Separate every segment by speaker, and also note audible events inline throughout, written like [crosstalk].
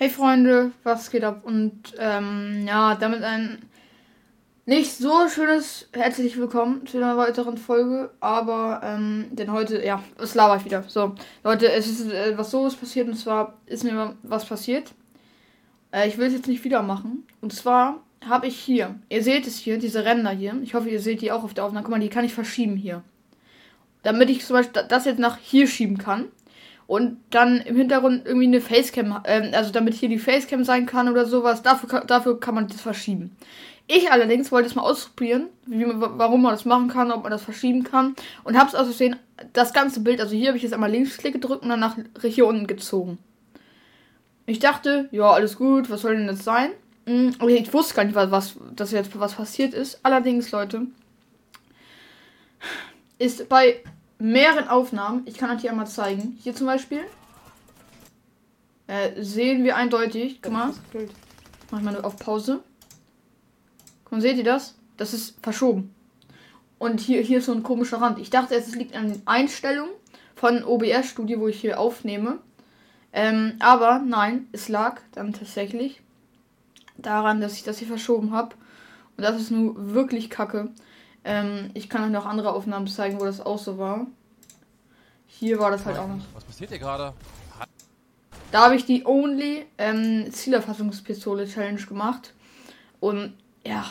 Speaker 1: Hey Freunde, was geht ab? Und ähm, ja, damit ein nicht so schönes herzlich willkommen zu einer weiteren Folge, aber ähm, denn heute, ja, es laber ich wieder. So, Leute, es ist äh, was so passiert und zwar ist mir was passiert. Äh, ich will es jetzt nicht wieder machen. Und zwar habe ich hier, ihr seht es hier, diese Ränder hier. Ich hoffe, ihr seht die auch auf der Aufnahme. Guck mal, die kann ich verschieben hier. Damit ich zum Beispiel das jetzt nach hier schieben kann und dann im Hintergrund irgendwie eine Facecam, äh, also damit hier die Facecam sein kann oder sowas, dafür, dafür kann man das verschieben. Ich allerdings wollte es mal ausprobieren, wie, warum man das machen kann, ob man das verschieben kann und habe es also sehen, das ganze Bild, also hier habe ich jetzt einmal Linksklick gedrückt und dann nach hier unten gezogen. Ich dachte, ja, alles gut, was soll denn das sein? Hm, ich wusste gar nicht, was, was dass jetzt was passiert ist. Allerdings, Leute, ist bei mehreren Aufnahmen. Ich kann das hier einmal zeigen. Hier zum Beispiel. Äh, sehen wir eindeutig. Guck mal. Mach ich mal auf Pause. Guck mal, seht ihr das? Das ist verschoben. Und hier, hier ist so ein komischer Rand. Ich dachte, es liegt an den Einstellungen von OBS Studio, wo ich hier aufnehme. Ähm, aber nein, es lag dann tatsächlich daran, dass ich das hier verschoben habe. Und das ist nur wirklich kacke. Ähm, ich kann euch noch andere Aufnahmen zeigen, wo das auch so war. Hier war das halt auch noch.
Speaker 2: Was passiert hier gerade?
Speaker 1: Da habe ich die Only ähm, Zielerfassungspistole Challenge gemacht. Und ja.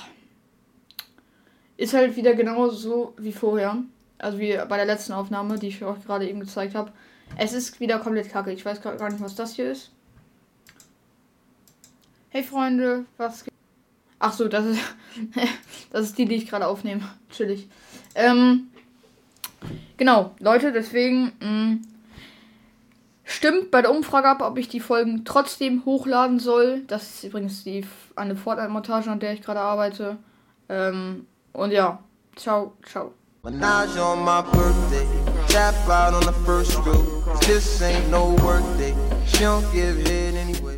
Speaker 1: Ist halt wieder genauso wie vorher. Also wie bei der letzten Aufnahme, die ich euch gerade eben gezeigt habe. Es ist wieder komplett kacke. Ich weiß gar nicht, was das hier ist. Hey Freunde, was geht? Ach so, das ist [laughs] das ist die, die ich gerade aufnehme. Chillig. Ähm, genau, Leute, deswegen mh, mm, stimmt bei der Umfrage ab, ob ich die Folgen trotzdem hochladen soll. Das ist übrigens die eine Fortnite-Montage, an der ich gerade arbeite. Ähm, und ja, ciao, ciao. Menage on my birthday, tap out on the first stroke. This ain't no work. She don't give head anyway.